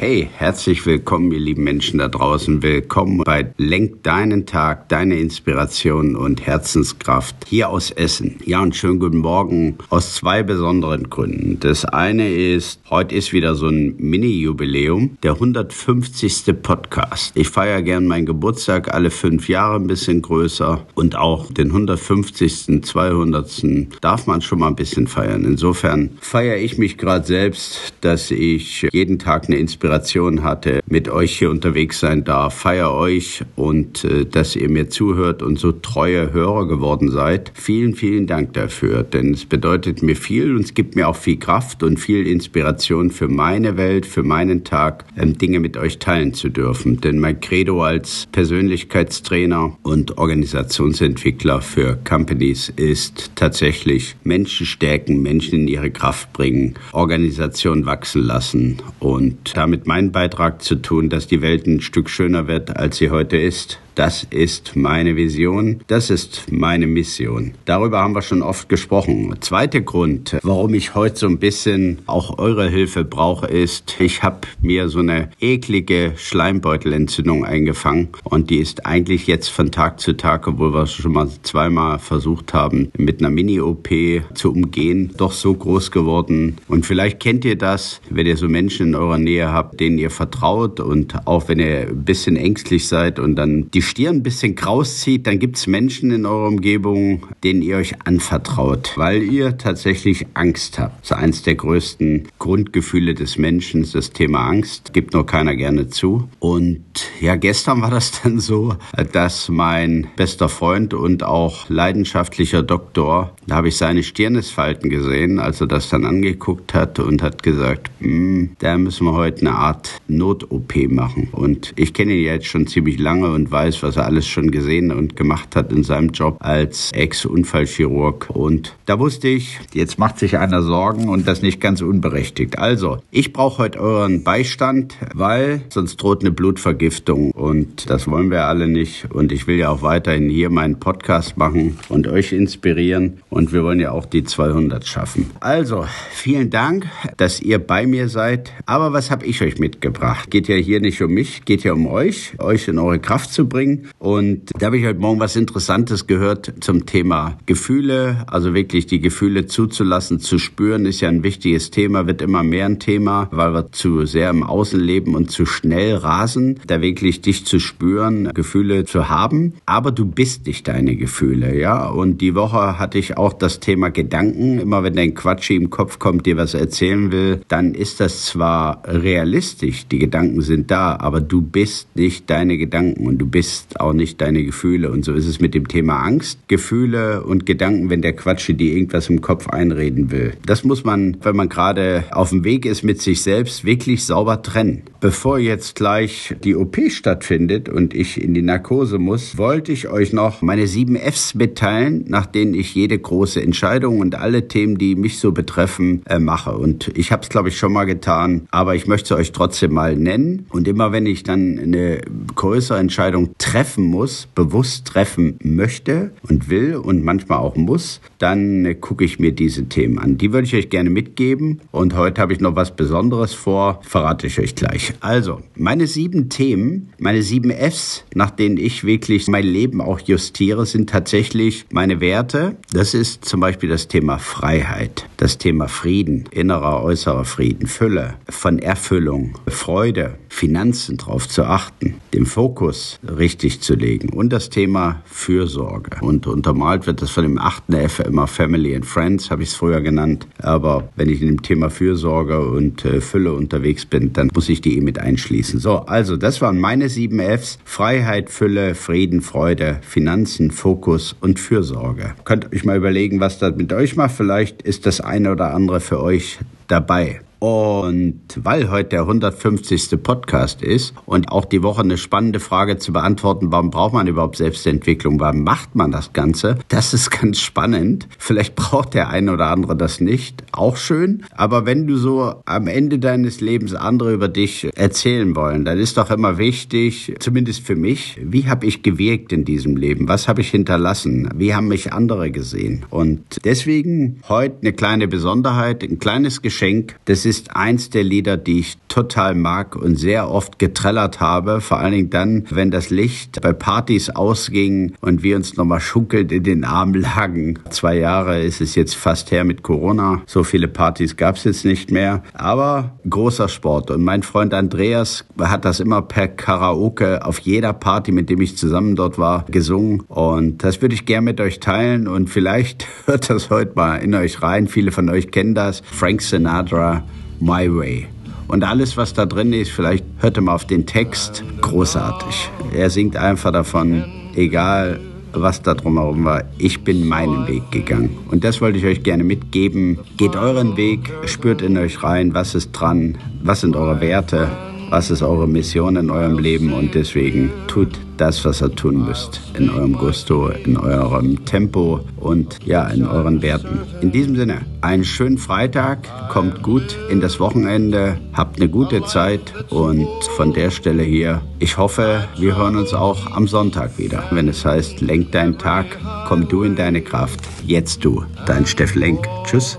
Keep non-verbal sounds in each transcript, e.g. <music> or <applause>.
Hey, herzlich willkommen, ihr lieben Menschen da draußen. Willkommen bei Lenk deinen Tag, deine Inspiration und Herzenskraft hier aus Essen. Ja, und schönen guten Morgen aus zwei besonderen Gründen. Das eine ist, heute ist wieder so ein Mini-Jubiläum, der 150. Podcast. Ich feiere gern meinen Geburtstag alle fünf Jahre ein bisschen größer und auch den 150., 200. darf man schon mal ein bisschen feiern. Insofern feiere ich mich gerade selbst, dass ich jeden Tag eine Inspiration Inspiration hatte, mit euch hier unterwegs sein darf. Feier euch und äh, dass ihr mir zuhört und so treue Hörer geworden seid. Vielen, vielen Dank dafür, denn es bedeutet mir viel und es gibt mir auch viel Kraft und viel Inspiration für meine Welt, für meinen Tag, ähm, Dinge mit euch teilen zu dürfen. Denn mein Credo als Persönlichkeitstrainer und Organisationsentwickler für Companies ist tatsächlich Menschen stärken, Menschen in ihre Kraft bringen, Organisation wachsen lassen und damit mit meinem Beitrag zu tun, dass die Welt ein Stück schöner wird, als sie heute ist. Das ist meine Vision, das ist meine Mission. Darüber haben wir schon oft gesprochen. Zweiter Grund, warum ich heute so ein bisschen auch eure Hilfe brauche, ist, ich habe mir so eine eklige Schleimbeutelentzündung eingefangen und die ist eigentlich jetzt von Tag zu Tag, obwohl wir es schon mal zweimal versucht haben, mit einer Mini-OP zu umgehen, doch so groß geworden. Und vielleicht kennt ihr das, wenn ihr so Menschen in eurer Nähe habt, denen ihr vertraut und auch wenn ihr ein bisschen ängstlich seid und dann die Stirn ein bisschen kraus zieht, dann gibt es Menschen in eurer Umgebung, denen ihr euch anvertraut, weil ihr tatsächlich Angst habt. Das ist eines der größten Grundgefühle des Menschen, das Thema Angst. Gibt nur keiner gerne zu. Und ja, gestern war das <laughs> dann so, dass mein bester Freund und auch leidenschaftlicher Doktor, da habe ich seine Stirnesfalten gesehen, als er das dann angeguckt hat und hat gesagt, hm, da müssen wir heute eine Art Not-OP machen. Und ich kenne ihn jetzt schon ziemlich lange und weiß, was er alles schon gesehen und gemacht hat in seinem Job als Ex-Unfallchirurg. Und da wusste ich, jetzt macht sich einer Sorgen und das nicht ganz unberechtigt. Also, ich brauche heute euren Beistand, weil sonst droht eine Blutvergiftung und das wollen wir alle nicht. Und ich will ja auch weiterhin hier meinen Podcast machen und euch inspirieren. Und wir wollen ja auch die 200 schaffen. Also, vielen Dank, dass ihr bei mir seid. Aber was habe ich euch mitgebracht? Geht ja hier nicht um mich, geht ja um euch, euch in eure Kraft zu bringen und da habe ich heute Morgen was Interessantes gehört zum Thema Gefühle. Also wirklich die Gefühle zuzulassen, zu spüren, ist ja ein wichtiges Thema, wird immer mehr ein Thema, weil wir zu sehr im Außen leben und zu schnell rasen. Da wirklich dich zu spüren, Gefühle zu haben. Aber du bist nicht deine Gefühle, ja. Und die Woche hatte ich auch das Thema Gedanken. Immer wenn dein Quatschi im Kopf kommt, dir was erzählen will, dann ist das zwar realistisch, die Gedanken sind da, aber du bist nicht deine Gedanken und du bist bist auch nicht deine Gefühle. Und so ist es mit dem Thema Angst. Gefühle und Gedanken, wenn der Quatsche dir irgendwas im Kopf einreden will. Das muss man, wenn man gerade auf dem Weg ist mit sich selbst, wirklich sauber trennen. Bevor jetzt gleich die OP stattfindet und ich in die Narkose muss, wollte ich euch noch meine sieben Fs mitteilen, nach denen ich jede große Entscheidung und alle Themen, die mich so betreffen, äh, mache. Und ich habe es, glaube ich, schon mal getan, aber ich möchte euch trotzdem mal nennen. Und immer wenn ich dann eine größere Entscheidung treffen muss, bewusst treffen möchte und will und manchmal auch muss, dann äh, gucke ich mir diese Themen an. Die würde ich euch gerne mitgeben und heute habe ich noch was Besonderes vor, verrate ich euch gleich. Also, meine sieben Themen, meine sieben Fs, nach denen ich wirklich mein Leben auch justiere, sind tatsächlich meine Werte. Das ist zum Beispiel das Thema Freiheit, das Thema Frieden, innerer, äußerer Frieden, Fülle, von Erfüllung, Freude, Finanzen drauf zu achten, den Fokus richtig zu legen. Und das Thema Fürsorge. Und untermalt wird das von dem achten F immer Family and Friends, habe ich es früher genannt. Aber wenn ich in dem Thema Fürsorge und äh, Fülle unterwegs bin, dann muss ich die eh mit einschließen. So, also das waren meine sieben Fs. Freiheit, Fülle, Frieden, Freude, Finanzen, Fokus und Fürsorge. Könnt euch mal überlegen, was das mit euch macht. Vielleicht ist das eine oder andere für euch dabei. Und weil heute der 150. Podcast ist und auch die Woche eine spannende Frage zu beantworten, warum braucht man überhaupt Selbstentwicklung, warum macht man das Ganze, das ist ganz spannend. Vielleicht braucht der eine oder andere das nicht, auch schön. Aber wenn du so am Ende deines Lebens andere über dich erzählen wollen, dann ist doch immer wichtig, zumindest für mich, wie habe ich gewirkt in diesem Leben? Was habe ich hinterlassen? Wie haben mich andere gesehen? Und deswegen heute eine kleine Besonderheit, ein kleines Geschenk. Das ist eins der Lieder, die ich total mag und sehr oft getrellert habe. Vor allen Dingen dann, wenn das Licht bei Partys ausging und wir uns nochmal schunkelt in den Armen <laughs> lagen. Zwei Jahre ist es jetzt fast her mit Corona. So viele Partys gab es jetzt nicht mehr. Aber großer Sport. Und mein Freund Andreas hat das immer per Karaoke auf jeder Party, mit dem ich zusammen dort war, gesungen. Und das würde ich gerne mit euch teilen. Und vielleicht <laughs> hört das heute mal in euch rein. Viele von euch kennen das. Frank Sinatra, My Way. Und alles, was da drin ist, vielleicht hört ihr mal auf den Text, großartig. Er singt einfach davon, egal was da drumherum war. Ich bin meinen Weg gegangen. Und das wollte ich euch gerne mitgeben. Geht euren Weg, spürt in euch rein, was ist dran, was sind eure Werte, was ist eure Mission in eurem Leben und deswegen tut das, was ihr tun müsst. In eurem Gusto, in eurem Tempo und ja, in euren Werten. In diesem Sinne, einen schönen Freitag, kommt gut in das Wochenende, habt eine gute Zeit und von der Stelle hier, ich hoffe, wir hören uns auch am Sonntag wieder, wenn es heißt, lenk deinen Tag, komm du in deine Kraft. Jetzt du, dein Steff Lenk. Tschüss.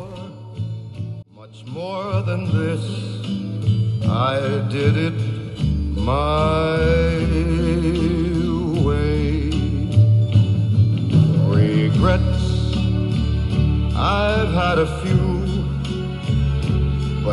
I did it my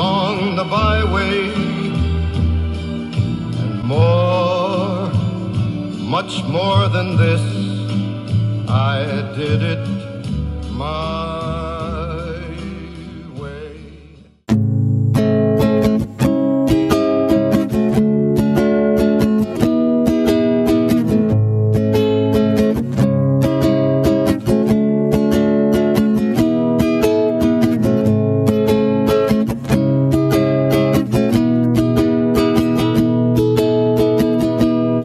along the byway, and more, much more than this, I did it my